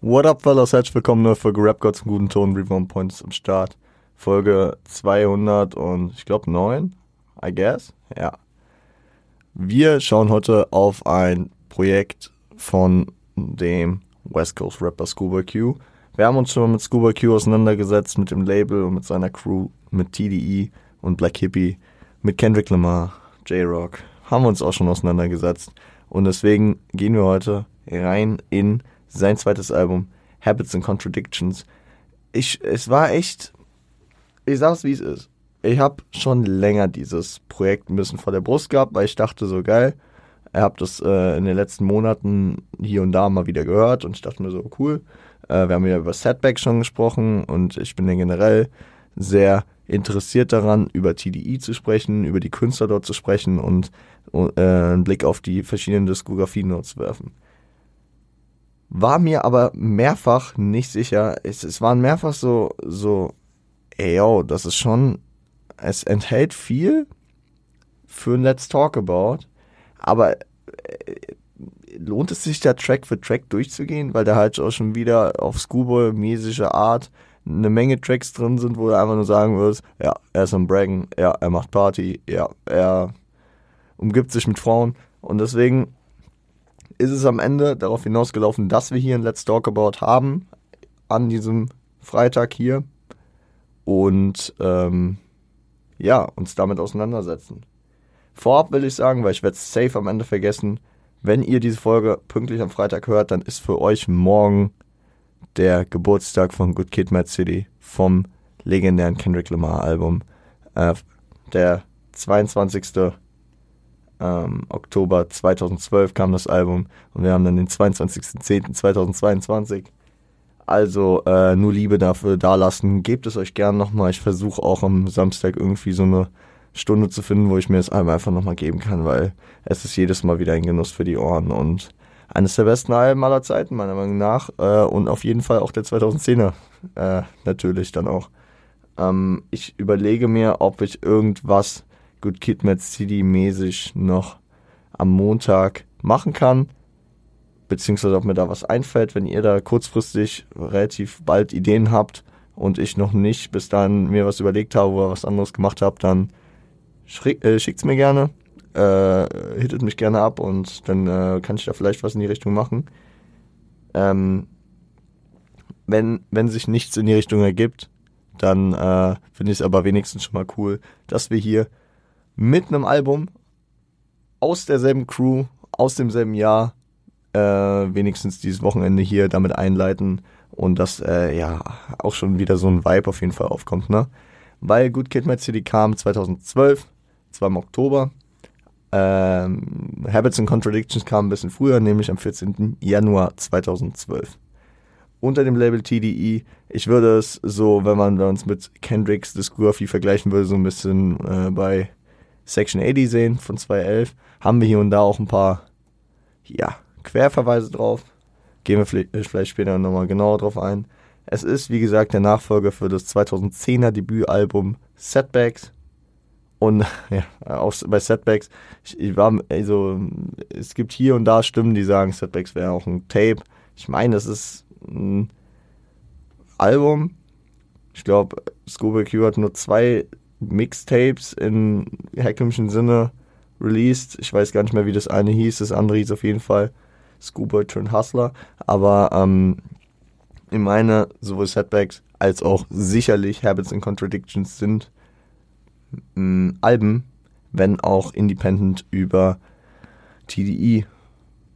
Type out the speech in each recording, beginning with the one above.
What up, fellas? Herzlich willkommen neue Folge Rap Gods im guten Ton. Reborn Points am Start. Folge 200 und ich glaube 9, I guess. Ja. Wir schauen heute auf ein Projekt von dem West Coast Rapper Scuba Q. Wir haben uns schon mal mit Scuba Q auseinandergesetzt, mit dem Label und mit seiner Crew, mit TDE und Black Hippie, mit Kendrick Lamar, J-Rock. Haben wir uns auch schon auseinandergesetzt. Und deswegen gehen wir heute rein in sein zweites Album, Habits and Contradictions. Ich, es war echt, ich sag's wie es ist. Ich habe schon länger dieses Projekt ein bisschen vor der Brust gehabt, weil ich dachte so geil. Ich habe das äh, in den letzten Monaten hier und da mal wieder gehört und ich dachte mir so cool. Äh, wir haben ja über Setback schon gesprochen und ich bin ja generell sehr interessiert daran, über TDI zu sprechen, über die Künstler dort zu sprechen und äh, einen Blick auf die verschiedenen Diskografien dort zu werfen war mir aber mehrfach nicht sicher. Es, es waren mehrfach so, so, ey, yo, das ist schon, es enthält viel für ein Let's Talk About, aber äh, lohnt es sich da Track für Track durchzugehen, weil da halt auch schon wieder auf Scuba-mäßige Art eine Menge Tracks drin sind, wo du einfach nur sagen wirst, ja, er ist am Braggen, ja, er macht Party, ja, er umgibt sich mit Frauen und deswegen ist es am Ende darauf hinausgelaufen, dass wir hier ein Let's Talk About haben an diesem Freitag hier und ähm, ja, uns damit auseinandersetzen. Vorab will ich sagen, weil ich werde es safe am Ende vergessen, wenn ihr diese Folge pünktlich am Freitag hört, dann ist für euch morgen der Geburtstag von Good Kid, Mad City vom legendären Kendrick Lamar Album. Äh, der 22 ähm, Oktober 2012 kam das Album und wir haben dann den 22.10.2022. Also äh, nur Liebe dafür dalassen. Gebt es euch gern nochmal. Ich versuche auch am Samstag irgendwie so eine Stunde zu finden, wo ich mir das Album einfach nochmal geben kann, weil es ist jedes Mal wieder ein Genuss für die Ohren und eines der besten Alben aller Zeiten, meiner Meinung nach. Äh, und auf jeden Fall auch der 2010er. Äh, natürlich dann auch. Ähm, ich überlege mir, ob ich irgendwas Good Kid Mad City mäßig noch am Montag machen kann. Beziehungsweise ob mir da was einfällt, wenn ihr da kurzfristig relativ bald Ideen habt und ich noch nicht bis dann mir was überlegt habe oder was anderes gemacht habe, dann äh, schickt's mir gerne, äh, hittet mich gerne ab und dann äh, kann ich da vielleicht was in die Richtung machen. Ähm, wenn, wenn sich nichts in die Richtung ergibt, dann äh, finde ich es aber wenigstens schon mal cool, dass wir hier mit einem Album aus derselben Crew, aus demselben Jahr, äh, wenigstens dieses Wochenende hier damit einleiten und dass äh, ja auch schon wieder so ein Vibe auf jeden Fall aufkommt, ne? Weil Good Kid Mad City kam 2012, zwar im Oktober. Ähm, Habits and Contradictions kam ein bisschen früher, nämlich am 14. Januar 2012. Unter dem Label TDE, ich würde es so, wenn man uns mit Kendricks Discography vergleichen würde, so ein bisschen äh, bei Section 80 sehen von 2011, haben wir hier und da auch ein paar, ja, Querverweise drauf. Gehen wir vielleicht später nochmal genauer drauf ein. Es ist, wie gesagt, der Nachfolger für das 2010er Debütalbum Setbacks. Und ja, auch bei Setbacks, ich, ich, war, also, es gibt hier und da Stimmen, die sagen, Setbacks wäre auch ein Tape. Ich meine, es ist ein Album. Ich glaube, Scuba Q hat nur zwei Mixtapes in herkömmlichen Sinne released. Ich weiß gar nicht mehr, wie das eine hieß. Das andere hieß auf jeden Fall Schoolboy Turn Hustler. Aber ähm, ich meine, sowohl Setbacks als auch sicherlich Habits and Contradictions sind mh, Alben, wenn auch independent über TDE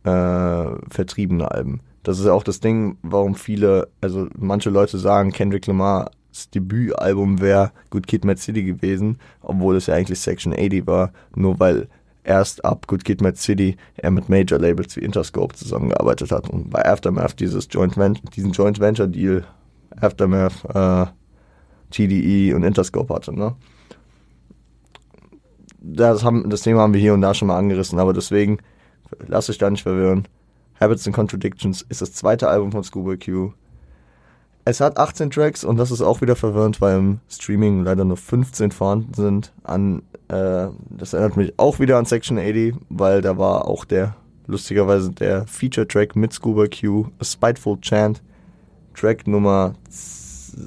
äh, vertriebene Alben. Das ist auch das Ding, warum viele, also manche Leute sagen, Kendrick Lamar Debütalbum wäre Good Kid Mad City gewesen, obwohl es ja eigentlich Section 80 war, nur weil erst ab Good Kid Mad City er mit Major Labels wie Interscope zusammengearbeitet hat und bei Aftermath dieses Joint diesen Joint Venture Deal Aftermath, äh, TDE und Interscope hatte, ne? Das, haben, das Thema haben wir hier und da schon mal angerissen, aber deswegen lass dich da nicht verwirren. Habits and Contradictions ist das zweite Album von Scuba Q. Es hat 18 Tracks und das ist auch wieder verwirrend, weil im Streaming leider nur 15 vorhanden sind. An, äh, das erinnert mich auch wieder an Section 80, weil da war auch der, lustigerweise der Feature-Track mit Scuba Q, A Spiteful Chant, Track Nummer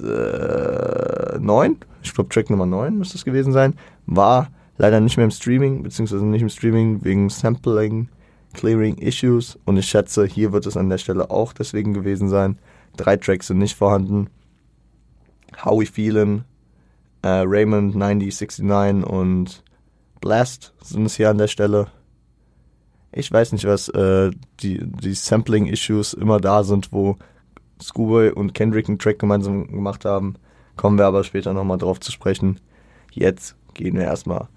äh, 9, ich glaube Track Nummer 9 müsste es gewesen sein, war leider nicht mehr im Streaming, beziehungsweise nicht im Streaming wegen Sampling, Clearing Issues und ich schätze, hier wird es an der Stelle auch deswegen gewesen sein. Drei Tracks sind nicht vorhanden. How We Feelin', äh, Raymond 9069 und Blast sind es hier an der Stelle. Ich weiß nicht, was äh, die, die Sampling-Issues immer da sind, wo Schoolboy und Kendrick einen Track gemeinsam gemacht haben. Kommen wir aber später nochmal drauf zu sprechen. Jetzt gehen wir erstmal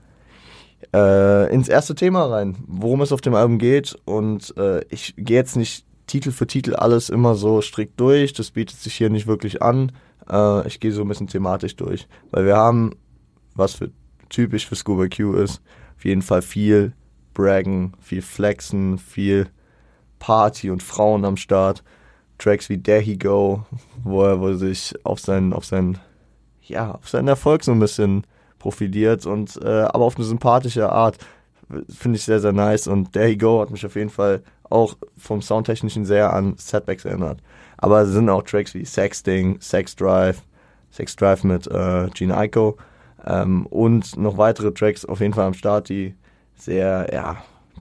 äh, ins erste Thema rein, worum es auf dem Album geht. Und äh, ich gehe jetzt nicht Titel für Titel alles immer so strikt durch. Das bietet sich hier nicht wirklich an. Äh, ich gehe so ein bisschen thematisch durch. Weil wir haben, was für typisch für Scuba Q ist, auf jeden Fall viel Braggen, viel Flexen, viel Party und Frauen am Start. Tracks wie There He Go, wo er, wo sich auf seinen, auf seinen, ja, auf seinen Erfolg so ein bisschen profiliert und äh, aber auf eine sympathische Art. Finde ich sehr, sehr nice. Und There He Go hat mich auf jeden Fall auch vom Soundtechnischen sehr an Setbacks erinnert. Aber es sind auch Tracks wie Sexting, Sex Drive, Sex Drive mit äh, Gene Aiko ähm, und noch weitere Tracks auf jeden Fall am Start, die sehr, ja,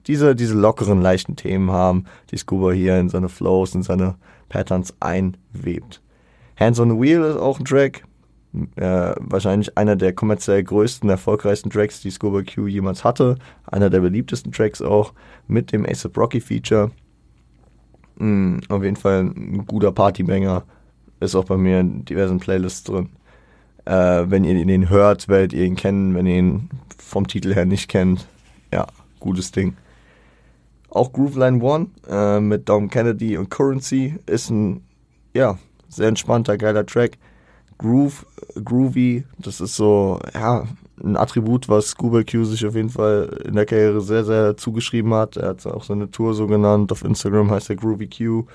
diese, diese lockeren, leichten Themen haben, die Scuba hier in seine Flows, in seine Patterns einwebt. Hands on the Wheel ist auch ein Track, äh, wahrscheinlich einer der kommerziell größten, erfolgreichsten Tracks, die Scuba Q jemals hatte. Einer der beliebtesten Tracks auch mit dem ASAP Rocky Feature. Mm, auf jeden Fall ein guter Partybanger. Ist auch bei mir in diversen Playlists drin. Äh, wenn ihr den hört, werdet ihr ihn kennen. Wenn ihr ihn vom Titel her nicht kennt, ja, gutes Ding. Auch Grooveline One äh, mit Dom Kennedy und Currency ist ein, ja, sehr entspannter, geiler Track. Groove, Groovy, das ist so, ja, ein Attribut, was Google Q sich auf jeden Fall in der Karriere sehr, sehr zugeschrieben hat. Er hat auch seine Tour so genannt. Auf Instagram heißt er Groovy Q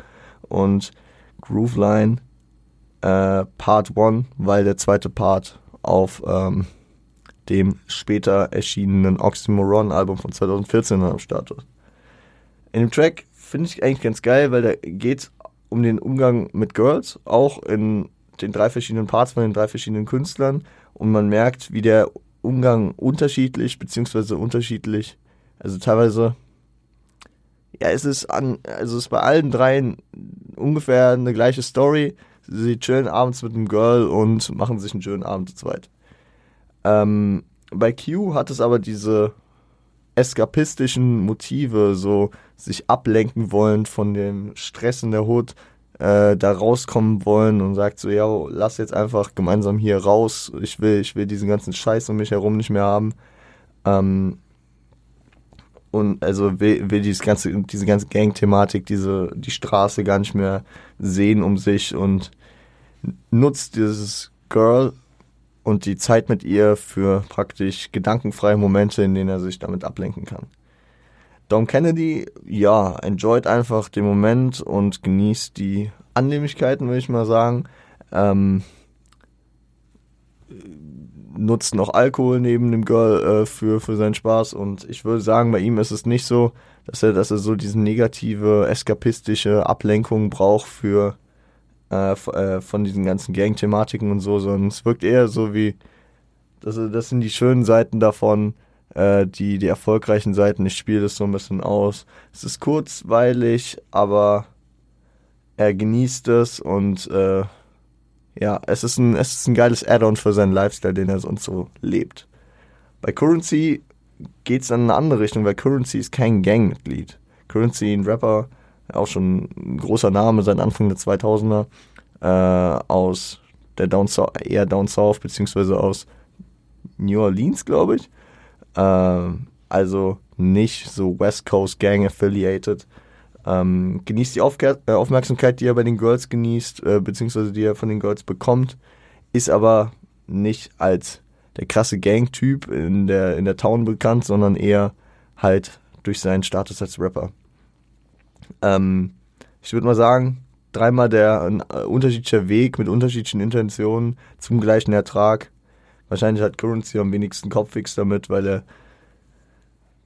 und Grooveline äh, Part 1, weil der zweite Part auf ähm, dem später erschienenen Oxymoron-Album von 2014 am Start ist. In dem Track finde ich eigentlich ganz geil, weil da geht um den Umgang mit Girls, auch in den drei verschiedenen Parts von den drei verschiedenen Künstlern und man merkt, wie der Umgang unterschiedlich beziehungsweise unterschiedlich, also teilweise, ja, es ist an, also es ist bei allen dreien ungefähr eine gleiche Story. Sie chillen abends mit einem Girl und machen sich einen schönen Abend zu zweit. Ähm, bei Q hat es aber diese eskapistischen Motive, so sich ablenken wollen von dem Stress in der Hut, äh, da rauskommen wollen und sagt so, ja, lass jetzt einfach gemeinsam hier raus, ich will, ich will diesen ganzen Scheiß um mich herum nicht mehr haben. Ähm, und also will, will dieses ganze, diese ganze Gang-Thematik, diese, die Straße gar nicht mehr sehen um sich und nutzt dieses Girl und die Zeit mit ihr für praktisch gedankenfreie Momente, in denen er sich damit ablenken kann. Dom Kennedy, ja, enjoyt einfach den Moment und genießt die Annehmlichkeiten, würde ich mal sagen. Ähm, nutzt noch Alkohol neben dem Girl äh, für, für seinen Spaß und ich würde sagen, bei ihm ist es nicht so, dass er, dass er so diese negative, eskapistische Ablenkung braucht für äh, äh von diesen ganzen Gang-Thematiken und so, sondern es wirkt eher so wie, das, das sind die schönen Seiten davon, äh, die, die erfolgreichen Seiten. Ich spiele das so ein bisschen aus. Es ist kurzweilig, aber er genießt es und äh, ja, es ist ein, es ist ein geiles Add-on für seinen Lifestyle, den er sonst so lebt. Bei Currency geht es in eine andere Richtung, weil Currency ist kein Gangmitglied. Currency, ein Rapper, auch schon ein großer Name seit Anfang der 2000er, äh, aus der Down South, eher Down South, beziehungsweise aus New Orleans, glaube ich. Ähm, also nicht so West Coast Gang affiliated. Ähm, genießt die Aufke äh, Aufmerksamkeit, die er bei den Girls genießt, äh, beziehungsweise die er von den Girls bekommt, ist aber nicht als der krasse Gang-Typ in der, in der Town bekannt, sondern eher halt durch seinen Status als Rapper. Ähm, ich würde mal sagen, dreimal der ein äh, unterschiedlicher Weg mit unterschiedlichen Intentionen zum gleichen Ertrag. Wahrscheinlich hat Currency am wenigsten Kopfwix damit, weil er,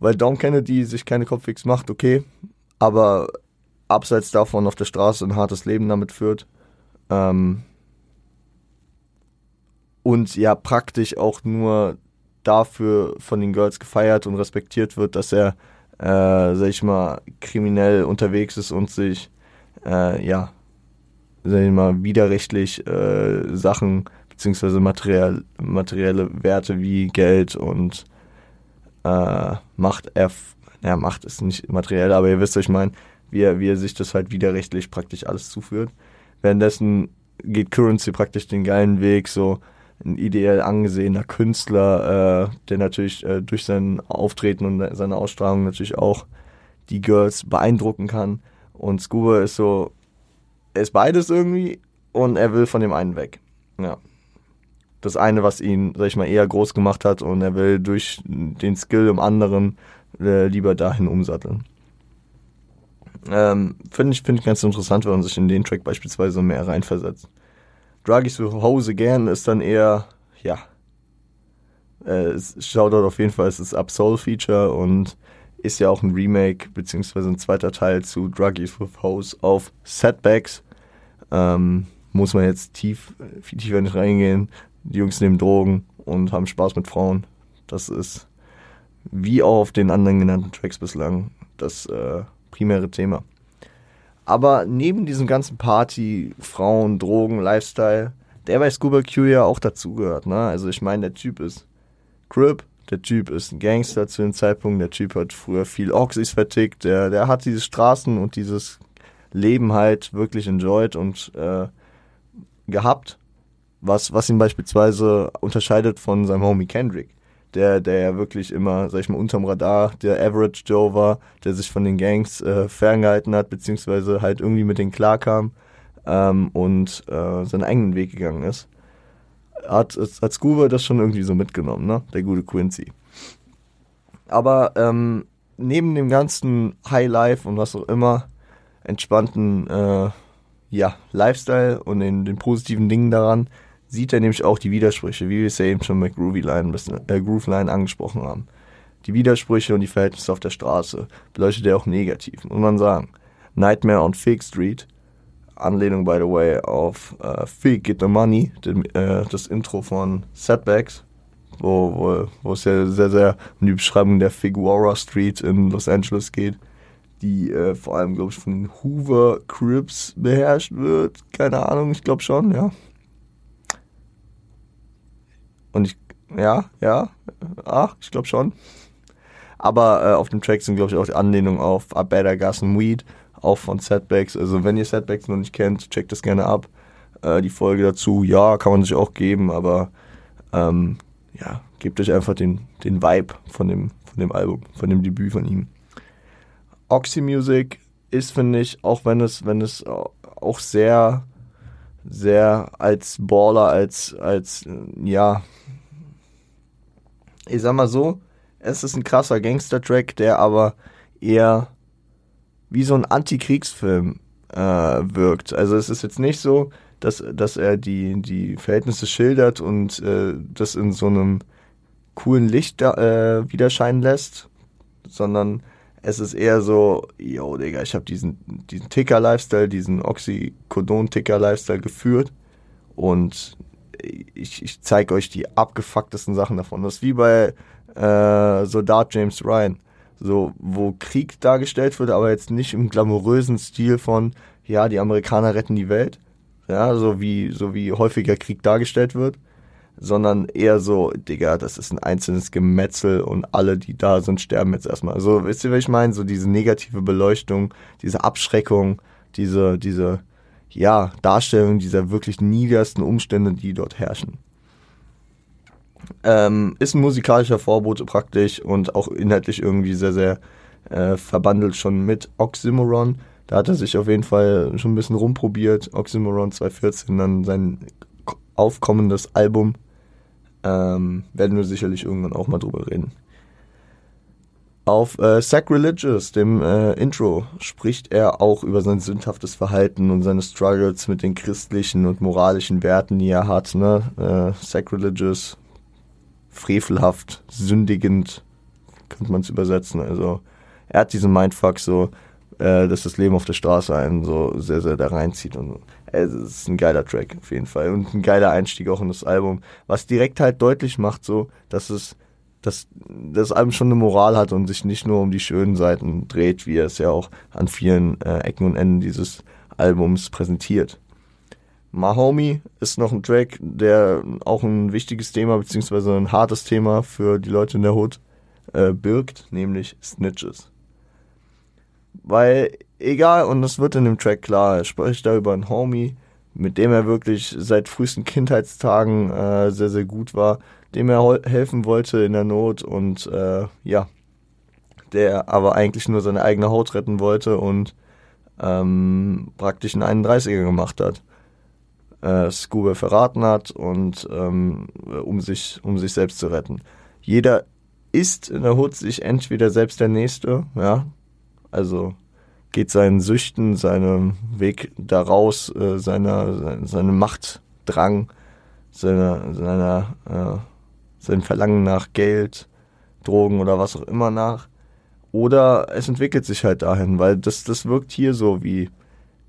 weil Dom Kennedy sich keine Kopfwix macht, okay, aber abseits davon auf der Straße ein hartes Leben damit führt. Ähm, und ja praktisch auch nur dafür von den Girls gefeiert und respektiert wird, dass er, äh, sag ich mal, kriminell unterwegs ist und sich, äh, ja, sag ich mal, widerrechtlich äh, Sachen beziehungsweise materiell, materielle Werte wie Geld und äh, Macht, er, ja, Macht ist nicht materiell, aber ihr wisst, was ich meine, wie er, wie er sich das halt widerrechtlich praktisch alles zuführt. Währenddessen geht Currency praktisch den geilen Weg, so ein ideell angesehener Künstler, äh, der natürlich äh, durch sein Auftreten und seine Ausstrahlung natürlich auch die Girls beeindrucken kann. Und Scuba ist so, er ist beides irgendwie und er will von dem einen weg. Ja. Das eine, was ihn, sag ich mal, eher groß gemacht hat und er will durch den Skill im anderen äh, lieber dahin umsatteln. Ähm, Finde ich, find ich ganz interessant, wenn man sich in den Track beispielsweise mehr reinversetzt. Druggies with Hose Again ist dann eher, ja, äh, Shoutout auf jeden Fall, es ist Up-Soul-Feature und ist ja auch ein Remake, beziehungsweise ein zweiter Teil zu Druggies with Hose auf Setbacks. Ähm, muss man jetzt tief, tiefer nicht reingehen. Die Jungs nehmen Drogen und haben Spaß mit Frauen. Das ist wie auch auf den anderen genannten Tracks bislang das äh, primäre Thema. Aber neben diesem ganzen Party, Frauen, Drogen, Lifestyle, der bei Scuba Q ja auch dazugehört. Ne? Also ich meine, der Typ ist Crip, der Typ ist ein Gangster zu dem Zeitpunkt, der Typ hat früher viel Oxys vertickt, der, der hat diese Straßen und dieses Leben halt wirklich enjoyed und äh, gehabt, was, was ihn beispielsweise unterscheidet von seinem Homie Kendrick der, der ja wirklich immer, sag ich mal, unterm Radar der Average Joe war, der sich von den Gangs äh, ferngehalten hat, beziehungsweise halt irgendwie mit denen klarkam ähm, und äh, seinen eigenen Weg gegangen ist. Hat, hat Scuba das schon irgendwie so mitgenommen, ne? Der gute Quincy. Aber ähm, neben dem ganzen High Life und was auch immer, entspannten äh, ja, Lifestyle und den, den positiven Dingen daran, sieht er nämlich auch die Widersprüche, wie wir es ja eben schon mit Groovy Line, äh, Groove Line angesprochen haben. Die Widersprüche und die Verhältnisse auf der Straße beleuchtet er auch negativ, muss man sagen. Nightmare on Fig Street, Anlehnung, by the way, auf äh, Fig Get the Money, dem, äh, das Intro von Setbacks, wo, wo, wo es ja sehr, sehr um die Beschreibung der Figuara Street in Los Angeles geht, die äh, vor allem, glaube ich, von den Hoover Crips beherrscht wird. Keine Ahnung, ich glaube schon, ja. Und ich, ja, ja, ach, ich glaube schon. Aber äh, auf dem Track sind, glaube ich, auch die Anlehnungen auf A Better Gas and Weed, auch von Setbacks. Also wenn ihr Setbacks noch nicht kennt, checkt das gerne ab. Äh, die Folge dazu, ja, kann man sich auch geben, aber ähm, ja, gebt euch einfach den, den Vibe von dem, von dem Album, von dem Debüt von ihm. Oxy Music ist, finde ich, auch wenn es, wenn es auch sehr, sehr als Baller, als, als, ja, ich sag mal so, es ist ein krasser Gangster-Track, der aber eher wie so ein Antikriegsfilm äh, wirkt. Also es ist jetzt nicht so, dass, dass er die, die Verhältnisse schildert und äh, das in so einem coolen Licht äh, widerscheinen lässt, sondern es ist eher so, yo, Digga, ich habe diesen, diesen Ticker-Lifestyle, diesen Oxycodon-Ticker-Lifestyle geführt. Und ich, ich zeige euch die abgefucktesten Sachen davon. Das ist wie bei äh, Soldat James Ryan, so wo Krieg dargestellt wird, aber jetzt nicht im glamourösen Stil von, ja, die Amerikaner retten die Welt, ja, so wie, so wie häufiger Krieg dargestellt wird, sondern eher so, Digga, das ist ein einzelnes Gemetzel und alle, die da sind, sterben jetzt erstmal. Also, wisst ihr, was ich meine? So diese negative Beleuchtung, diese Abschreckung, diese, diese, ja, Darstellung dieser wirklich niedersten Umstände, die dort herrschen. Ähm, ist ein musikalischer Vorbote praktisch und auch inhaltlich irgendwie sehr, sehr äh, verbandelt schon mit Oxymoron. Da hat er sich auf jeden Fall schon ein bisschen rumprobiert. Oxymoron 2014, dann sein aufkommendes Album. Ähm, werden wir sicherlich irgendwann auch mal drüber reden. Auf äh, Sacrilegious, dem äh, Intro, spricht er auch über sein sündhaftes Verhalten und seine Struggles mit den christlichen und moralischen Werten, die er hat. Ne? Äh, sacrilegious, frevelhaft, sündigend, könnte man es übersetzen. Also er hat diesen Mindfuck so, äh, dass das Leben auf der Straße einen so sehr, sehr da reinzieht. Und äh, es ist ein geiler Track auf jeden Fall. Und ein geiler Einstieg auch in das Album, was direkt halt deutlich macht, so, dass es dass das Album schon eine Moral hat und sich nicht nur um die schönen Seiten dreht, wie es ja auch an vielen äh, Ecken und Enden dieses Albums präsentiert. My ist noch ein Track, der auch ein wichtiges Thema beziehungsweise ein hartes Thema für die Leute in der Hood äh, birgt, nämlich Snitches. Weil, egal, und das wird in dem Track klar, er spricht da über einen Homie, mit dem er wirklich seit frühesten Kindheitstagen äh, sehr, sehr gut war, dem er helfen wollte in der Not und äh, ja, der aber eigentlich nur seine eigene Haut retten wollte und ähm, praktisch einen 31er gemacht hat. Äh, Scuba verraten hat und ähm, um sich um sich selbst zu retten. Jeder ist in der Hut sich entweder selbst der Nächste, ja, also geht seinen Süchten, seinem Weg daraus, äh, seiner, seine Machtdrang, seiner, seiner, äh, sein Verlangen nach Geld, Drogen oder was auch immer nach. Oder es entwickelt sich halt dahin, weil das, das wirkt hier so wie,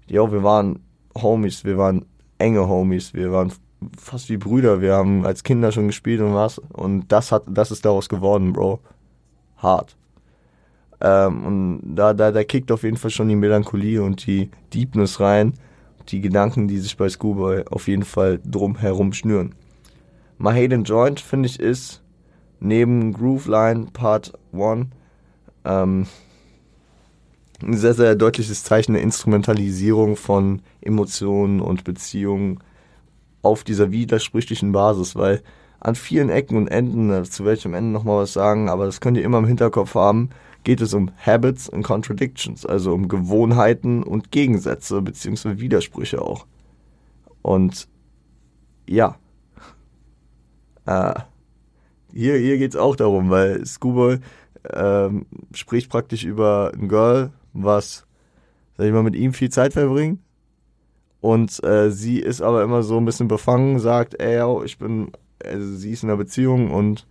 ja, wir waren Homies, wir waren enge Homies, wir waren fast wie Brüder, wir haben als Kinder schon gespielt und was. Und das hat, das ist daraus geworden, Bro. Hart. Ähm, und da, da, da kickt auf jeden Fall schon die Melancholie und die Deepness rein. Die Gedanken, die sich bei Schoolboy auf jeden Fall drum herum schnüren. My Hayden Joint, finde ich, ist neben Groove Line Part 1 ähm, ein sehr, sehr deutliches Zeichen der Instrumentalisierung von Emotionen und Beziehungen auf dieser widersprüchlichen Basis, weil an vielen Ecken und Enden, äh, zu welchem Ende nochmal was sagen, aber das könnt ihr immer im Hinterkopf haben, geht es um Habits and Contradictions, also um Gewohnheiten und Gegensätze beziehungsweise Widersprüche auch. Und ja, äh, hier, hier geht es auch darum, weil Scuba ähm, spricht praktisch über ein Girl, was, sag ich mal, mit ihm viel Zeit verbringt. Und äh, sie ist aber immer so ein bisschen befangen, sagt, ey, yo, ich bin, also sie ist in einer Beziehung und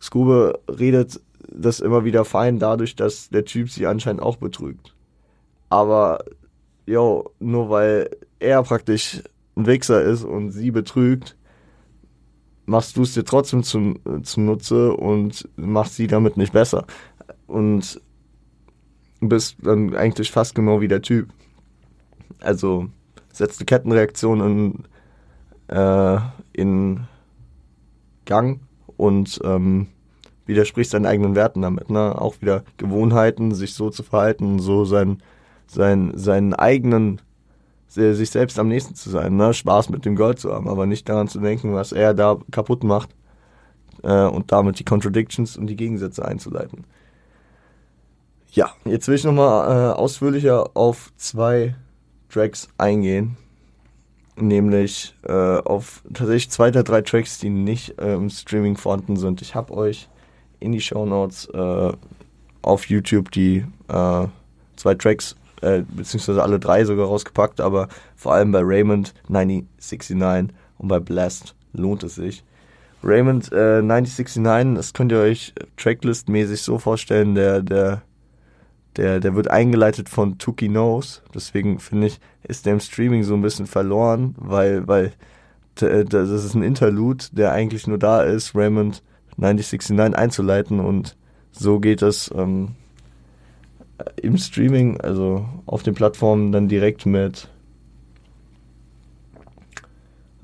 Scuba redet das immer wieder fein dadurch, dass der Typ sie anscheinend auch betrügt. Aber, yo, nur weil er praktisch ein Wichser ist und sie betrügt, machst du es dir trotzdem zum, zum Nutze und machst sie damit nicht besser. Und bist dann eigentlich fast genau wie der Typ. Also setzt eine Kettenreaktion in, äh, in Gang und ähm, widerspricht seinen eigenen Werten damit. Ne? Auch wieder Gewohnheiten, sich so zu verhalten, so sein, sein, seinen eigenen sich selbst am nächsten zu sein, ne? Spaß mit dem Gold zu haben, aber nicht daran zu denken, was er da kaputt macht äh, und damit die Contradictions und die Gegensätze einzuleiten. Ja, jetzt will ich nochmal äh, ausführlicher auf zwei Tracks eingehen, nämlich äh, auf tatsächlich zwei der drei Tracks, die nicht äh, im Streaming vorhanden sind. Ich habe euch in die Show Notes äh, auf YouTube die äh, zwei Tracks äh, beziehungsweise alle drei sogar rausgepackt, aber vor allem bei Raymond 9069 und bei Blast lohnt es sich. Raymond äh, 9069, das könnt ihr euch Tracklist-mäßig so vorstellen, der, der, der, der wird eingeleitet von Tuki Knows, deswegen finde ich, ist der im Streaming so ein bisschen verloren, weil, weil äh, das ist ein Interlude, der eigentlich nur da ist, Raymond 9069 einzuleiten und so geht es ähm, im Streaming, also auf den Plattformen, dann direkt mit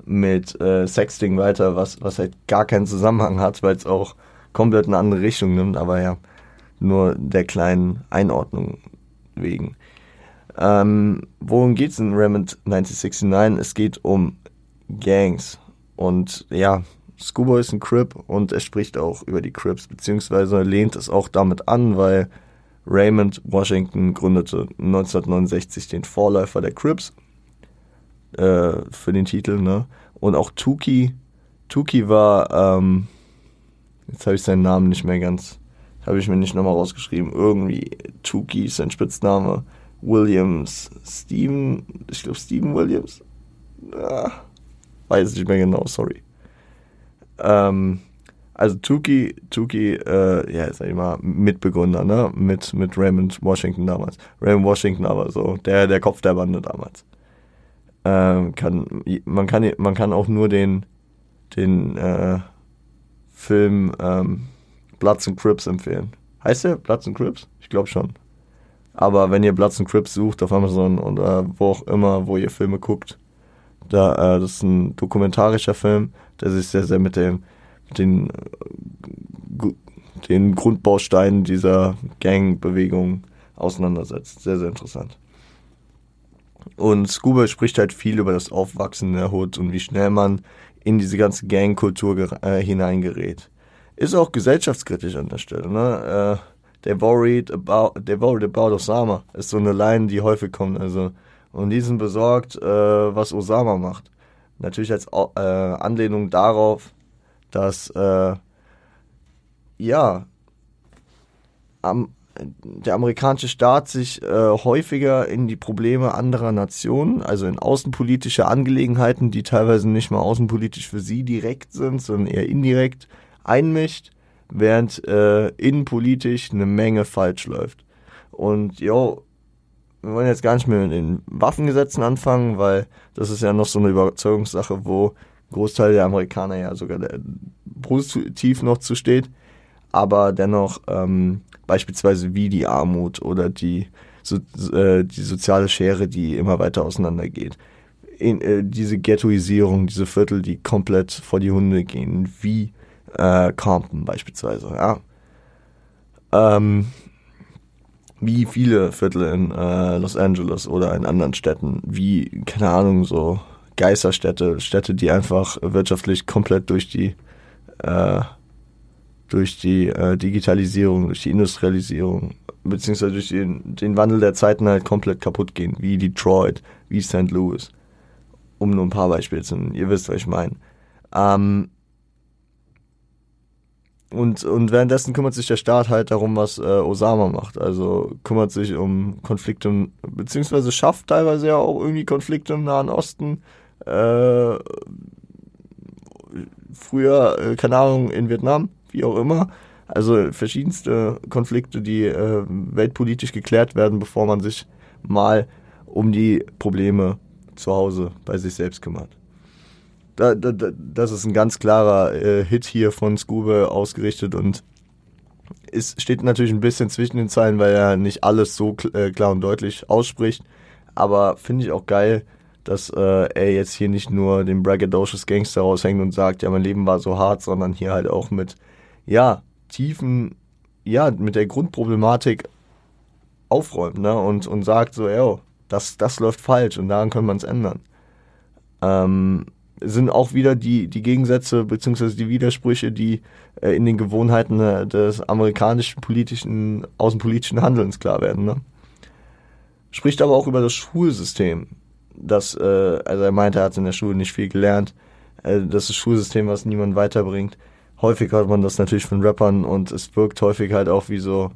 mit äh, Sexting weiter, was, was halt gar keinen Zusammenhang hat, weil es auch komplett eine andere Richtung nimmt, aber ja, nur der kleinen Einordnung wegen. Ähm, worum geht's in Remnant 1969? Es geht um Gangs und ja, Scuba ist ein Crip und er spricht auch über die Crips, beziehungsweise lehnt es auch damit an, weil Raymond Washington gründete 1969 den Vorläufer der Crips äh, für den Titel, ne? Und auch Tuki, Tuki war, ähm, jetzt habe ich seinen Namen nicht mehr ganz, habe ich mir nicht nochmal rausgeschrieben. Irgendwie Tuki ist sein Spitzname. Williams, Steven, ich glaube Steven Williams. Ah, weiß nicht mehr genau, sorry. Ähm, Also Tuki, Tuki, äh, ja, sag ich mal, Mitbegründer, ne? Mit, mit Raymond Washington damals. Raymond Washington aber so, der, der Kopf der Bande damals. Ähm, kann, man kann, man kann auch nur den, den, äh, Film, ähm, Bloods and Crips empfehlen. Heißt der Bloods and Crips? Ich glaube schon. Aber wenn ihr Bloods and Crips sucht auf Amazon oder wo auch immer, wo ihr Filme guckt, da, äh, das ist ein dokumentarischer Film, der sich sehr, sehr mit dem den, den Grundbausteinen dieser Gangbewegung auseinandersetzt. Sehr, sehr interessant. Und Scuba spricht halt viel über das Aufwachsen der Hood und wie schnell man in diese ganze Gangkultur äh, hineingerät. Ist auch gesellschaftskritisch an der Stelle. Ne? Äh, they're worried about, they're worried about Osama. Ist so eine Line, die häufig kommt. Also, und die sind besorgt, äh, was Osama macht. Natürlich als äh, Anlehnung darauf, dass äh, ja am, der amerikanische Staat sich äh, häufiger in die Probleme anderer Nationen, also in außenpolitische Angelegenheiten, die teilweise nicht mal außenpolitisch für sie direkt sind, sondern eher indirekt, einmischt, während äh, innenpolitisch eine Menge falsch läuft. Und jo, wir wollen jetzt gar nicht mehr mit den Waffengesetzen anfangen, weil das ist ja noch so eine Überzeugungssache, wo Großteil der Amerikaner ja sogar positiv noch zu steht, aber dennoch ähm, beispielsweise wie die Armut oder die, so, äh, die soziale Schere, die immer weiter auseinandergeht. In, äh, diese Ghettoisierung, diese Viertel, die komplett vor die Hunde gehen, wie äh, Compton beispielsweise, ja. Ähm, wie viele Viertel in äh, Los Angeles oder in anderen Städten, wie, keine Ahnung, so Geisterstädte, Städte, die einfach wirtschaftlich komplett durch die äh, durch die äh, Digitalisierung, durch die Industrialisierung, beziehungsweise durch den, den Wandel der Zeiten halt komplett kaputt gehen, wie Detroit, wie St. Louis. Um nur ein paar Beispiele zu nennen. Ihr wisst, was ich meine. Ähm, und, und währenddessen kümmert sich der Staat halt darum, was äh, Osama macht. Also kümmert sich um Konflikte, beziehungsweise schafft teilweise ja auch irgendwie Konflikte im Nahen Osten, äh, früher, äh, keine Ahnung, in Vietnam, wie auch immer. Also verschiedenste Konflikte, die äh, weltpolitisch geklärt werden, bevor man sich mal um die Probleme zu Hause bei sich selbst kümmert. Da, da, das ist ein ganz klarer äh, Hit hier von Scuba ausgerichtet und es steht natürlich ein bisschen zwischen den Zeilen, weil er nicht alles so äh, klar und deutlich ausspricht. Aber finde ich auch geil, dass äh, er jetzt hier nicht nur den braggadocious Gangster raushängt und sagt, ja, mein Leben war so hart, sondern hier halt auch mit, ja, tiefen, ja, mit der Grundproblematik aufräumt, ne, und, und sagt so, ja, das, das läuft falsch und daran kann man es ändern. Ähm, sind auch wieder die, die Gegensätze beziehungsweise die Widersprüche, die äh, in den Gewohnheiten äh, des amerikanischen politischen, außenpolitischen Handelns klar werden. Ne? Spricht aber auch über das Schulsystem dass, äh, also er meinte, er hat in der Schule nicht viel gelernt. Äh, das ist Schulsystem, was niemand weiterbringt. Häufig hört man das natürlich von Rappern und es wirkt häufig halt auch wie so,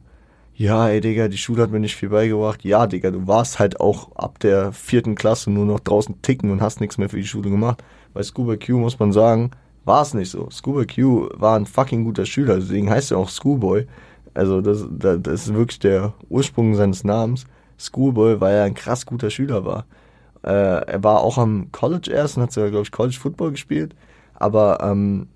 ja, ey Digga, die Schule hat mir nicht viel beigebracht. Ja, Digga, du warst halt auch ab der vierten Klasse nur noch draußen ticken und hast nichts mehr für die Schule gemacht. Bei Scuba Q muss man sagen, war es nicht so. Scuba Q war ein fucking guter Schüler, deswegen heißt er auch Schoolboy. Also das, das ist wirklich der Ursprung seines Namens. Schoolboy, weil er ein krass guter Schüler war. Äh, er war auch am College erst und hat sogar, glaube ich, College Football gespielt. Aber ähm,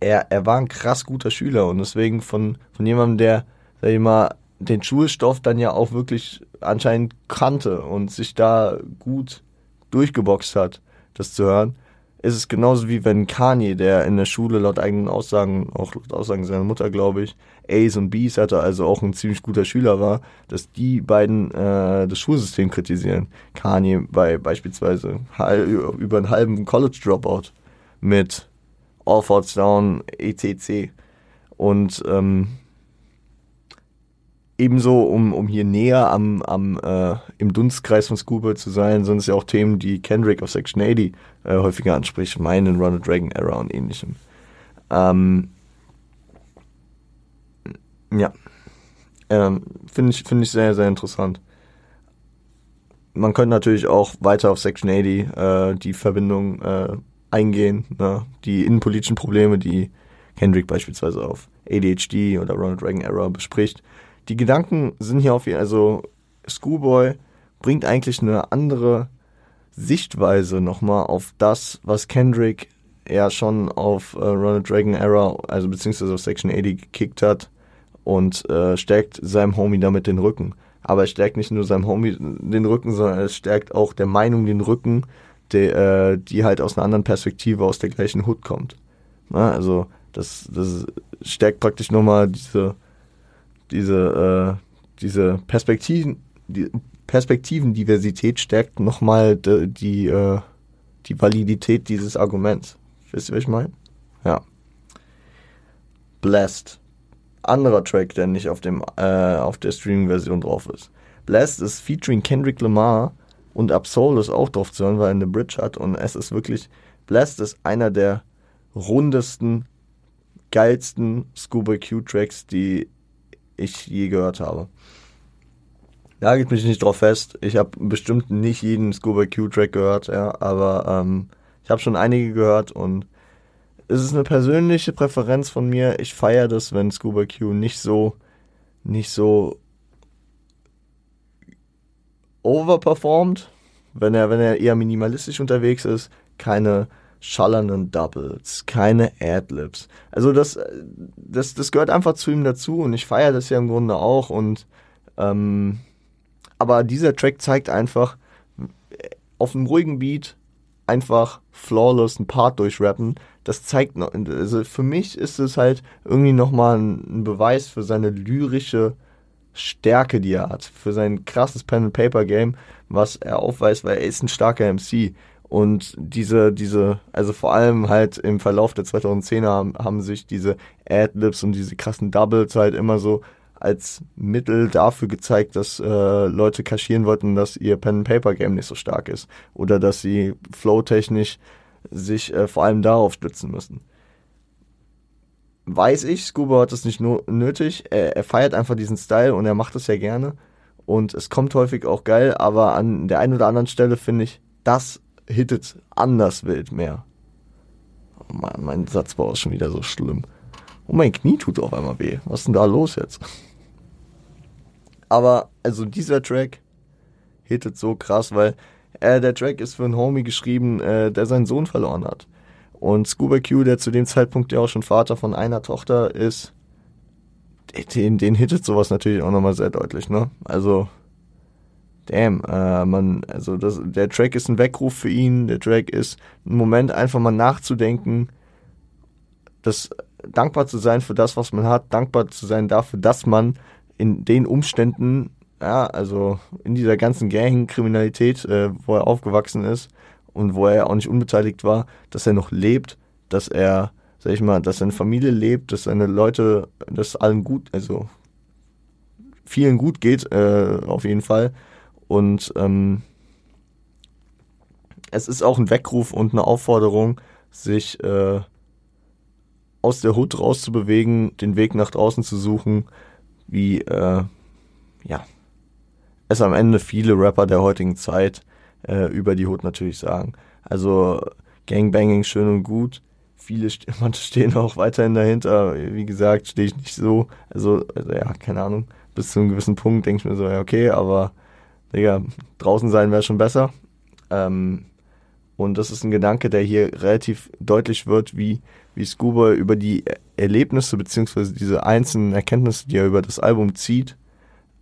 er, er war ein krass guter Schüler und deswegen von, von jemandem, der, sag ich mal, den Schulstoff dann ja auch wirklich anscheinend kannte und sich da gut durchgeboxt hat, das zu hören, ist es genauso wie wenn Kanye, der in der Schule laut eigenen Aussagen, auch laut Aussagen seiner Mutter, glaube ich, A's und B's hatte, also auch ein ziemlich guter Schüler war, dass die beiden äh, das Schulsystem kritisieren. Kanye bei beispielsweise über einen halben College Dropout mit All Falls Down, etc. Und ähm, ebenso, um, um hier näher am, am äh, im Dunstkreis von Scuba zu sein, sind es ja auch Themen, die Kendrick auf Section 80 äh, häufiger anspricht, meinen Run a Dragon Era und ähnlichem. Ähm, ja. Ähm, Finde ich, find ich sehr, sehr interessant. Man könnte natürlich auch weiter auf Section 80 äh, die Verbindung äh, eingehen, ne? die innenpolitischen Probleme, die Kendrick beispielsweise auf ADHD oder Ronald Reagan Era bespricht. Die Gedanken sind hier auf jeden also Schoolboy bringt eigentlich eine andere Sichtweise nochmal auf das, was Kendrick ja schon auf äh, Ronald Reagan Era, also beziehungsweise auf Section 80 gekickt hat und äh, stärkt seinem Homie damit den Rücken. Aber er stärkt nicht nur seinem Homie den Rücken, sondern es stärkt auch der Meinung den Rücken, die, äh, die halt aus einer anderen Perspektive aus der gleichen Hut kommt. Na, also das, das stärkt praktisch nochmal diese, diese, äh, diese Perspektiven, die Perspektivendiversität stärkt nochmal die, die, äh, die Validität dieses Arguments. Wisst ihr, was ich meine? Ja. Blessed. Anderer Track, der nicht auf, dem, äh, auf der Streaming-Version drauf ist. Blessed ist featuring Kendrick Lamar und Absol ist auch drauf zu hören, weil er eine Bridge hat und es ist wirklich, Blessed ist einer der rundesten, geilsten Scuba Q Tracks, die ich je gehört habe. Nagelt mich nicht drauf fest. Ich habe bestimmt nicht jeden Scuba Q Track gehört, ja, aber ähm, ich habe schon einige gehört und es ist eine persönliche Präferenz von mir. Ich feiere das, wenn Scuba Q nicht so, nicht so overperformt, wenn er, wenn er eher minimalistisch unterwegs ist, keine schallernden Doubles, keine Adlibs. Also das, das, das gehört einfach zu ihm dazu und ich feiere das ja im Grunde auch und ähm, aber dieser Track zeigt einfach auf einem ruhigen Beat einfach flawless einen Part durchrappen. Das zeigt noch, also für mich ist es halt irgendwie nochmal ein Beweis für seine lyrische Stärke, die er hat, für sein krasses Pen-and-Paper-Game, was er aufweist, weil er ist ein starker MC. Und diese, diese, also vor allem halt im Verlauf der 2010er haben, sich diese Adlibs und diese krassen Doubles halt immer so als Mittel dafür gezeigt, dass äh, Leute kaschieren wollten, dass ihr Pen-and-Paper-Game nicht so stark ist. Oder dass sie flow-technisch sich äh, vor allem darauf stützen müssen weiß ich, Scuba hat es nicht nur nötig. Er, er, feiert einfach diesen Style und er macht es ja gerne. Und es kommt häufig auch geil, aber an der einen oder anderen Stelle finde ich, das hittet anders wild mehr. Oh Mann, mein Satzbau ist schon wieder so schlimm. Und mein Knie tut auf einmal weh. Was ist denn da los jetzt? Aber, also dieser Track hittet so krass, weil äh, der Track ist für einen Homie geschrieben, äh, der seinen Sohn verloren hat. Und Scuba Q, der zu dem Zeitpunkt ja auch schon Vater von einer Tochter ist, den, den hittet sowas natürlich auch nochmal sehr deutlich, ne? Also, damn, äh, man, also das, der Track ist ein Weckruf für ihn, der Track ist ein Moment, einfach mal nachzudenken, das dankbar zu sein für das, was man hat, dankbar zu sein dafür, dass man in den Umständen, ja, also in dieser ganzen Gang-Kriminalität, äh, wo er aufgewachsen ist, und wo er auch nicht unbeteiligt war, dass er noch lebt, dass er, sag ich mal, dass seine Familie lebt, dass seine Leute, dass allen gut, also vielen gut geht, äh, auf jeden Fall. Und ähm, es ist auch ein Weckruf und eine Aufforderung, sich äh, aus der Hut rauszubewegen, den Weg nach draußen zu suchen, wie äh, ja es am Ende viele Rapper der heutigen Zeit äh, über die Hut natürlich sagen. Also Gangbanging schön und gut. Viele manche stehen auch weiterhin dahinter. Wie gesagt, stehe ich nicht so. Also, also, ja, keine Ahnung. Bis zu einem gewissen Punkt denke ich mir so, ja, okay, aber Digga, draußen sein wäre schon besser. Ähm, und das ist ein Gedanke, der hier relativ deutlich wird, wie, wie Scuba über die Erlebnisse beziehungsweise diese einzelnen Erkenntnisse, die er über das Album zieht,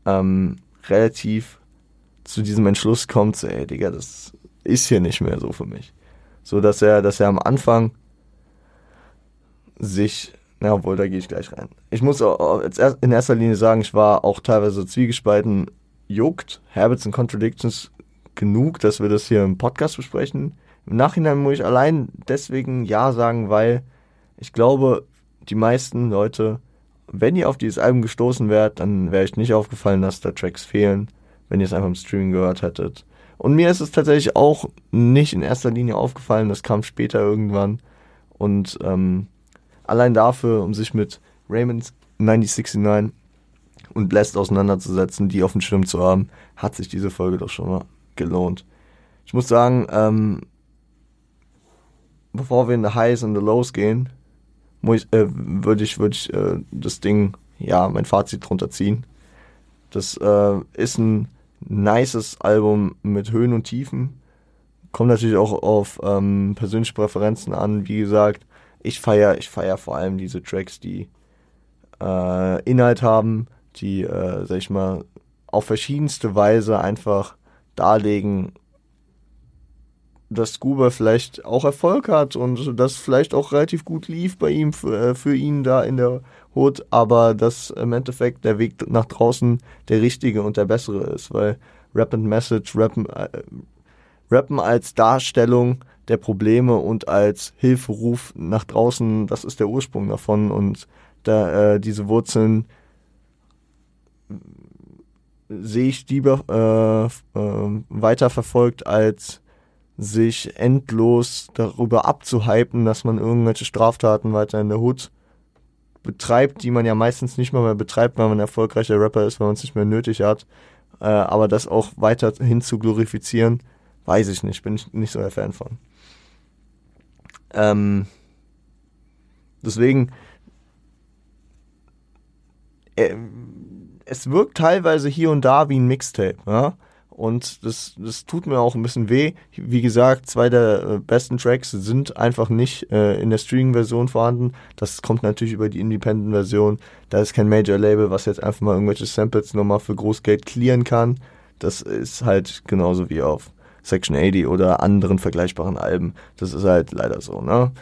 ähm, relativ zu diesem Entschluss kommt, so, ey, Digga, das ist hier nicht mehr so für mich. So, dass er, dass er am Anfang sich, na, obwohl, da gehe ich gleich rein. Ich muss in erster Linie sagen, ich war auch teilweise zwiegespalten, juckt Habits and Contradictions genug, dass wir das hier im Podcast besprechen. Im Nachhinein muss ich allein deswegen Ja sagen, weil ich glaube, die meisten Leute, wenn ihr auf dieses Album gestoßen wärt, dann wäre ich nicht aufgefallen, dass da Tracks fehlen wenn ihr es einfach im Streaming gehört hättet. Und mir ist es tatsächlich auch nicht in erster Linie aufgefallen, das kam später irgendwann. Und ähm, allein dafür, um sich mit Raymond 9069 und Blessed auseinanderzusetzen, die auf dem Schirm zu haben, hat sich diese Folge doch schon mal gelohnt. Ich muss sagen, ähm, bevor wir in the Highs und the Lows gehen, äh, würde ich, würd ich äh, das Ding, ja, mein Fazit drunter ziehen. Das äh, ist ein nices Album mit Höhen und Tiefen. Kommt natürlich auch auf ähm, persönliche Präferenzen an. Wie gesagt, ich feiere ich feier vor allem diese Tracks, die äh, Inhalt haben, die, äh, sag ich mal, auf verschiedenste Weise einfach darlegen, dass Scuba vielleicht auch Erfolg hat und das vielleicht auch relativ gut lief bei ihm, für, äh, für ihn da in der Hut, aber dass im Endeffekt der Weg nach draußen der richtige und der bessere ist, weil Rap and Message, Rappen, äh, Rappen als Darstellung der Probleme und als Hilferuf nach draußen, das ist der Ursprung davon und da äh, diese Wurzeln sehe ich lieber äh, äh, weiterverfolgt als sich endlos darüber abzuhypen, dass man irgendwelche Straftaten weiter in der Hut betreibt, die man ja meistens nicht mal mehr betreibt, weil man erfolgreicher Rapper ist, weil man es nicht mehr nötig hat. Äh, aber das auch weiterhin zu glorifizieren, weiß ich nicht, bin ich nicht so der Fan von. Ähm, deswegen, äh, es wirkt teilweise hier und da wie ein Mixtape, ja. Und das, das tut mir auch ein bisschen weh. Wie gesagt, zwei der äh, besten Tracks sind einfach nicht äh, in der Streaming-Version vorhanden. Das kommt natürlich über die Independent-Version. Da ist kein Major-Label, was jetzt einfach mal irgendwelche Samples nochmal für Großgeld clearen kann. Das ist halt genauso wie auf Section 80 oder anderen vergleichbaren Alben. Das ist halt leider so, ne?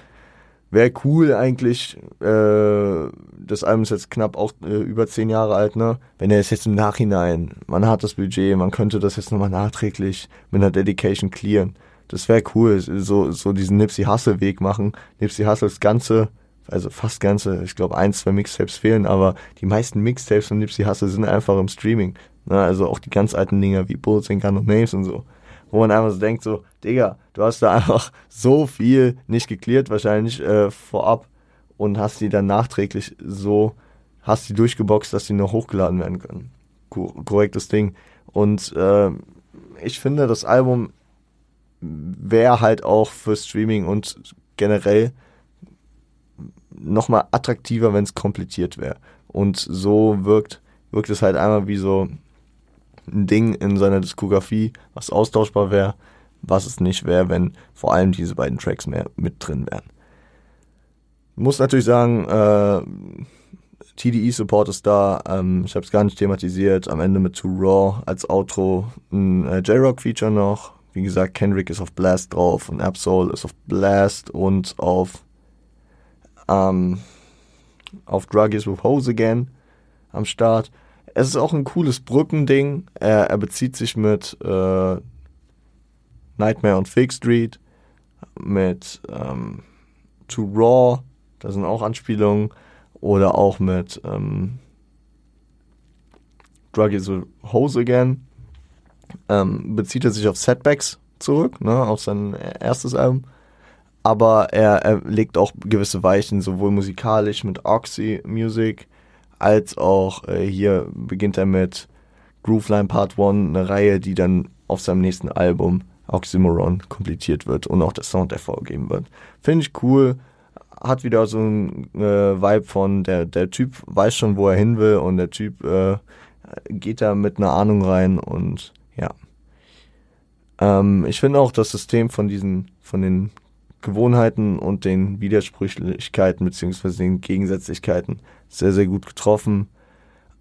Wäre cool eigentlich, äh, das Album ist jetzt knapp auch äh, über zehn Jahre alt, ne? Wenn er es jetzt im Nachhinein, man hat das Budget, man könnte das jetzt nochmal nachträglich mit einer Dedication clearen. Das wäre cool, so, so diesen Nipsey Hustle Weg machen. Nipsey Hustles ganze, also fast ganze, ich glaube ein, zwei Mixtapes fehlen, aber die meisten Mixtapes von Nipsey Hustle sind einfach im Streaming. Ne? Also auch die ganz alten Dinger wie Bullets and Gun and Names und so wo man einfach so denkt, so, Digga, du hast da einfach so viel nicht geklärt, wahrscheinlich äh, vorab und hast die dann nachträglich so, hast die durchgeboxt, dass die noch hochgeladen werden können. korrektes Ding. Und äh, ich finde, das Album wäre halt auch für Streaming und generell nochmal attraktiver, wenn es komplettiert wäre. Und so wirkt, wirkt es halt einmal wie so ein Ding in seiner Diskografie, was austauschbar wäre, was es nicht wäre, wenn vor allem diese beiden Tracks mehr mit drin wären. Muss natürlich sagen, äh, TDE-Support ist da. Ähm, ich habe es gar nicht thematisiert. Am Ende mit Too Raw als Outro ein äh, J-Rock-Feature noch. Wie gesagt, Kendrick ist auf Blast drauf und Absol ist auf Blast und auf ähm, auf Druggies with Hose Again am Start es ist auch ein cooles Brückending. Er, er bezieht sich mit äh, Nightmare on Fake Street, mit ähm, To Raw, da sind auch Anspielungen, oder auch mit ähm, Drug is a Hose Again. Ähm, bezieht er sich auf Setbacks zurück, ne, auf sein erstes Album. Aber er, er legt auch gewisse Weichen, sowohl musikalisch mit Oxy Music, als auch äh, hier beginnt er mit Grooveline Part 1, eine Reihe, die dann auf seinem nächsten Album Oxymoron komplettiert wird und auch der Sound hervorgeben wird. Finde ich cool, hat wieder so ein äh, Vibe von der, der Typ weiß schon, wo er hin will und der Typ äh, geht da mit einer Ahnung rein und ja. Ähm, ich finde auch das System von diesen, von den Gewohnheiten und den Widersprüchlichkeiten beziehungsweise den Gegensätzlichkeiten sehr, sehr gut getroffen.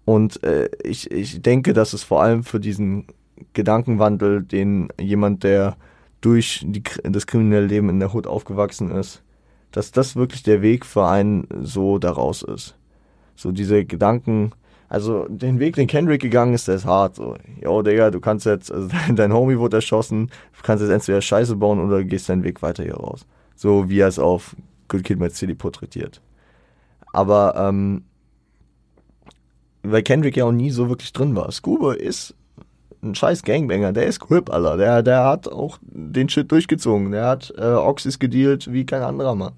Und äh, ich, ich denke, dass es vor allem für diesen Gedankenwandel, den jemand, der durch die, das kriminelle Leben in der Hut aufgewachsen ist, dass das wirklich der Weg für einen so daraus ist. So diese Gedanken, also den Weg, den Kendrick gegangen ist, der ist hart. So, yo, Digga, du kannst jetzt, also dein Homie wurde erschossen, du kannst jetzt entweder Scheiße bauen oder gehst deinen Weg weiter hier raus so wie er es auf Good Kid Mad City porträtiert. Aber ähm, weil Kendrick ja auch nie so wirklich drin war. Scuba ist ein scheiß Gangbanger, der ist Crip, Alter. Der, der hat auch den Shit durchgezogen. Der hat äh, Oxys gedealt wie kein anderer Mann.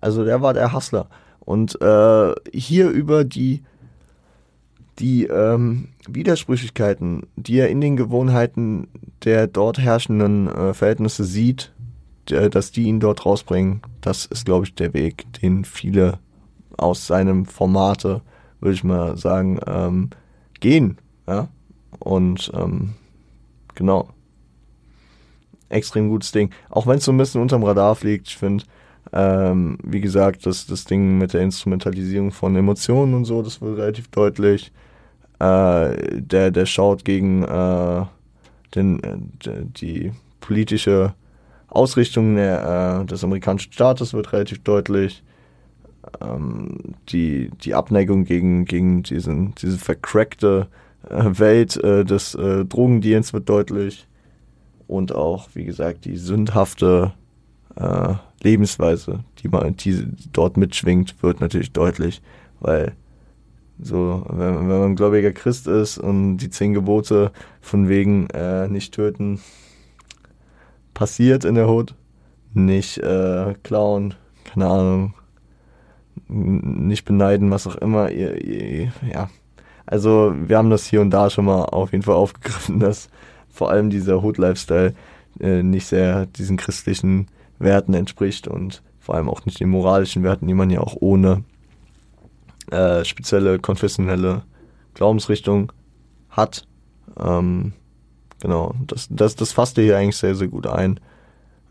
Also der war der Hustler. Und äh, hier über die, die ähm, Widersprüchlichkeiten, die er in den Gewohnheiten der dort herrschenden äh, Verhältnisse sieht, dass die ihn dort rausbringen, das ist, glaube ich, der Weg, den viele aus seinem Formate, würde ich mal sagen, ähm, gehen. Ja? Und ähm, genau. Extrem gutes Ding. Auch wenn es so ein bisschen unterm Radar fliegt, ich finde, ähm, wie gesagt, das, das Ding mit der Instrumentalisierung von Emotionen und so, das wird relativ deutlich. Äh, der, der schaut gegen äh, den, äh, die politische Ausrichtung der, äh, des amerikanischen Staates wird relativ deutlich. Ähm, die, die Abneigung gegen, gegen diesen, diese vercrackte äh, Welt äh, des äh, Drogendeals wird deutlich. Und auch, wie gesagt, die sündhafte äh, Lebensweise, die man, die dort mitschwingt, wird natürlich deutlich, weil so, wenn, wenn man gläubiger Christ ist und die zehn Gebote von wegen äh, nicht töten passiert in der Hut, nicht äh, klauen, keine Ahnung, nicht beneiden, was auch immer, ihr, ihr, ja. Also wir haben das hier und da schon mal auf jeden Fall aufgegriffen, dass vor allem dieser Hood-Lifestyle äh, nicht sehr diesen christlichen Werten entspricht und vor allem auch nicht den moralischen Werten, die man ja auch ohne äh, spezielle konfessionelle Glaubensrichtung hat. Ähm, genau, das, das, das fasst hier eigentlich sehr, sehr gut ein,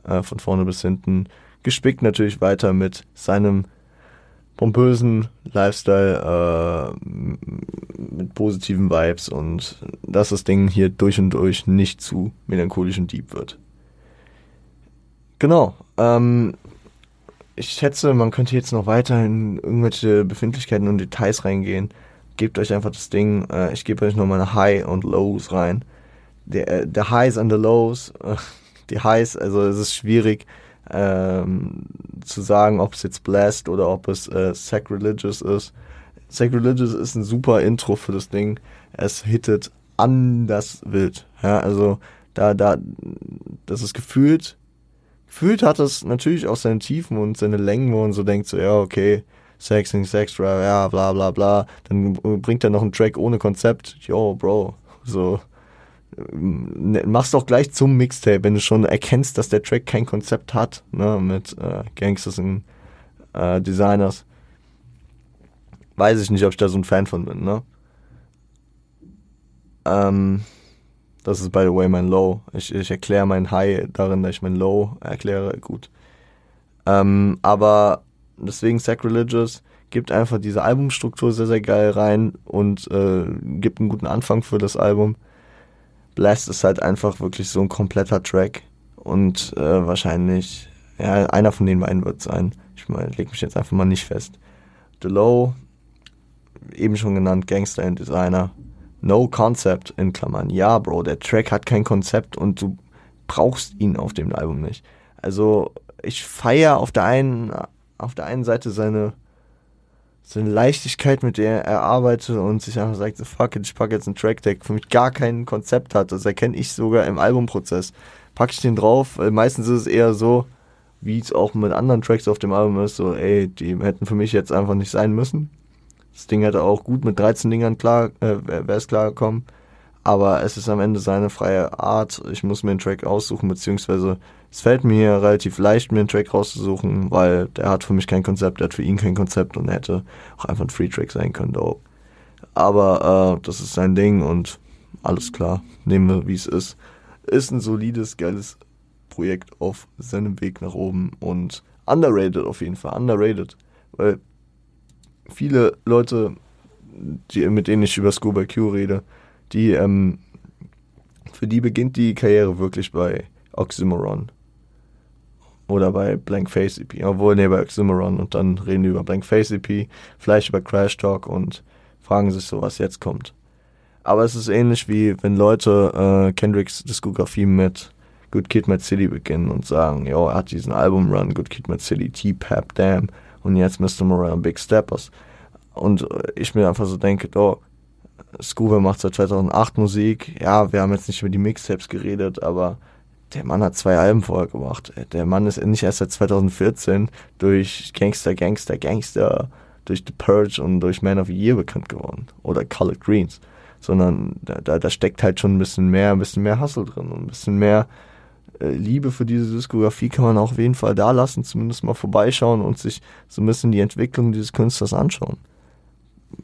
äh, von vorne bis hinten. Gespickt natürlich weiter mit seinem pompösen Lifestyle äh, mit positiven Vibes und dass das Ding hier durch und durch nicht zu melancholisch und deep wird. Genau. Ähm, ich schätze, man könnte jetzt noch weiter in irgendwelche Befindlichkeiten und Details reingehen. Gebt euch einfach das Ding. Äh, ich gebe euch noch meine High und Lows rein. Der, äh, der Highs and the Lows. Äh, die Highs, also es ist schwierig ähm, zu sagen, ob es jetzt Blast oder ob es äh, Sacrilegious ist. Sacrilegious ist ein super Intro für das Ding. Es hittet anders wild. Ja, also da, da, das ist gefühlt gefühlt hat es natürlich auch seine Tiefen und seine Längen, wo man so denkt, so, ja, okay, Sexing, Sex ja, bla, bla, bla. Dann bringt er noch einen Track ohne Konzept. Yo, Bro, so, mach's doch gleich zum Mixtape, wenn du schon erkennst, dass der Track kein Konzept hat, ne, mit äh, Gangsters und äh, Designers. Weiß ich nicht, ob ich da so ein Fan von bin, ne? Ähm, das ist, by the way, mein Low. Ich, ich erkläre mein High darin, dass ich mein Low erkläre. Gut. Ähm, aber deswegen Sacrilegious gibt einfach diese Albumstruktur sehr, sehr geil rein und äh, gibt einen guten Anfang für das Album. Blast ist halt einfach wirklich so ein kompletter Track und äh, wahrscheinlich, ja, einer von den beiden wird sein. Ich meine, leg mich jetzt einfach mal nicht fest. The Low, eben schon genannt, Gangster and Designer. No Concept in Klammern. Ja, Bro, der Track hat kein Konzept und du brauchst ihn auf dem Album nicht. Also ich feiere auf der einen auf der einen Seite seine seine Leichtigkeit, mit der er arbeitet und sich einfach sagt, so fuck it, ich packe jetzt einen Track, der für mich gar kein Konzept hat. Das erkenne ich sogar im Albumprozess. Packe ich den drauf, weil meistens ist es eher so, wie es auch mit anderen Tracks auf dem Album ist, so, ey, die hätten für mich jetzt einfach nicht sein müssen. Das Ding hätte auch gut mit 13 Dingern klar, äh, wäre es klar gekommen. Aber es ist am Ende seine freie Art. Ich muss mir einen Track aussuchen, beziehungsweise es fällt mir relativ leicht, mir einen Track rauszusuchen, weil der hat für mich kein Konzept, der hat für ihn kein Konzept und er hätte auch einfach ein Free-Track sein können. Though. Aber äh, das ist sein Ding und alles klar, nehmen wir, wie es ist. Ist ein solides, geiles Projekt auf seinem Weg nach oben und underrated auf jeden Fall, underrated. Weil viele Leute, die, mit denen ich über Scuba Q rede, die, ähm, für die beginnt die Karriere wirklich bei Oxymoron. Oder bei Blank Face EP. Obwohl, nee, bei Oxymoron. Und dann reden die über Blank Face EP, vielleicht über Crash Talk und fragen sich so, was jetzt kommt. Aber es ist ähnlich wie wenn Leute äh, Kendricks Diskografie mit Good Kid, Mad City beginnen und sagen, jo, er hat diesen Album-Run, Good Kid, Mad City, T-Pap, Damn, und jetzt Mr. Morale Big Steppers. Und ich mir einfach so denke, oh, Scuba macht seit 2008 Musik. Ja, wir haben jetzt nicht über die Mixtapes geredet, aber der Mann hat zwei Alben vorher gemacht. Der Mann ist nicht erst seit 2014 durch Gangster, Gangster, Gangster, durch The Purge und durch Man of the Year bekannt geworden. Oder Colored Greens. Sondern da, da, steckt halt schon ein bisschen mehr, ein bisschen mehr Hustle drin und ein bisschen mehr äh, Liebe für diese Diskografie kann man auch auf jeden Fall da lassen, zumindest mal vorbeischauen und sich so ein bisschen die Entwicklung dieses Künstlers anschauen.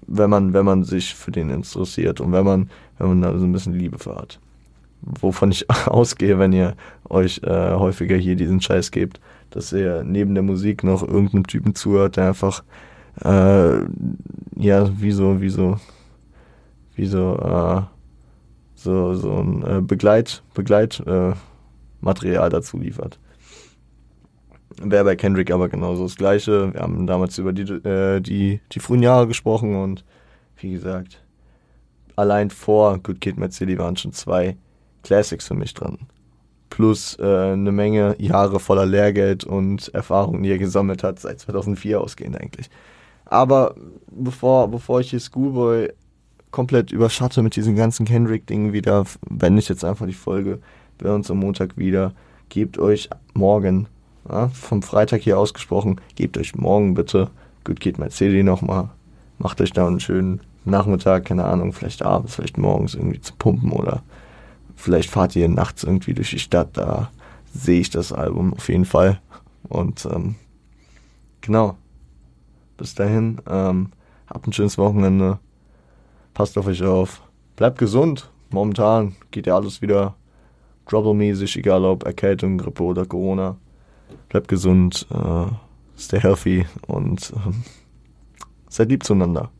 Wenn man, wenn man sich für den interessiert und wenn man, wenn man da so ein bisschen Liebe für hat. Wovon ich ausgehe, wenn ihr euch äh, häufiger hier diesen Scheiß gebt, dass ihr neben der Musik noch irgendeinem Typen zuhört, der einfach äh, ja, wie so, wie so, wie so, äh, so, so ein äh, Begleit, Begleit, äh, Material dazu liefert. Wäre bei Kendrick aber genauso das Gleiche. Wir haben damals über die, äh, die, die frühen Jahre gesprochen und wie gesagt, allein vor Good Kid, Mad City waren schon zwei Classics für mich dran. Plus äh, eine Menge Jahre voller Lehrgeld und Erfahrungen, die er gesammelt hat, seit 2004 ausgehend eigentlich. Aber bevor, bevor ich hier Schoolboy komplett überschatte mit diesen ganzen Kendrick-Dingen wieder, wende ich jetzt einfach die Folge bei uns am Montag wieder. Gebt euch morgen, ja, vom Freitag hier ausgesprochen, gebt euch morgen bitte Kid My City nochmal. Macht euch da einen schönen Nachmittag, keine Ahnung, vielleicht abends, vielleicht morgens irgendwie zu pumpen oder vielleicht fahrt ihr nachts irgendwie durch die Stadt, da sehe ich das Album auf jeden Fall. Und ähm, genau, bis dahin, ähm, habt ein schönes Wochenende. Passt auf euch auf. Bleibt gesund. Momentan geht ja alles wieder trouble-mäßig, egal ob Erkältung, Grippe oder Corona. Bleibt gesund, äh, stay healthy und äh, seid lieb zueinander.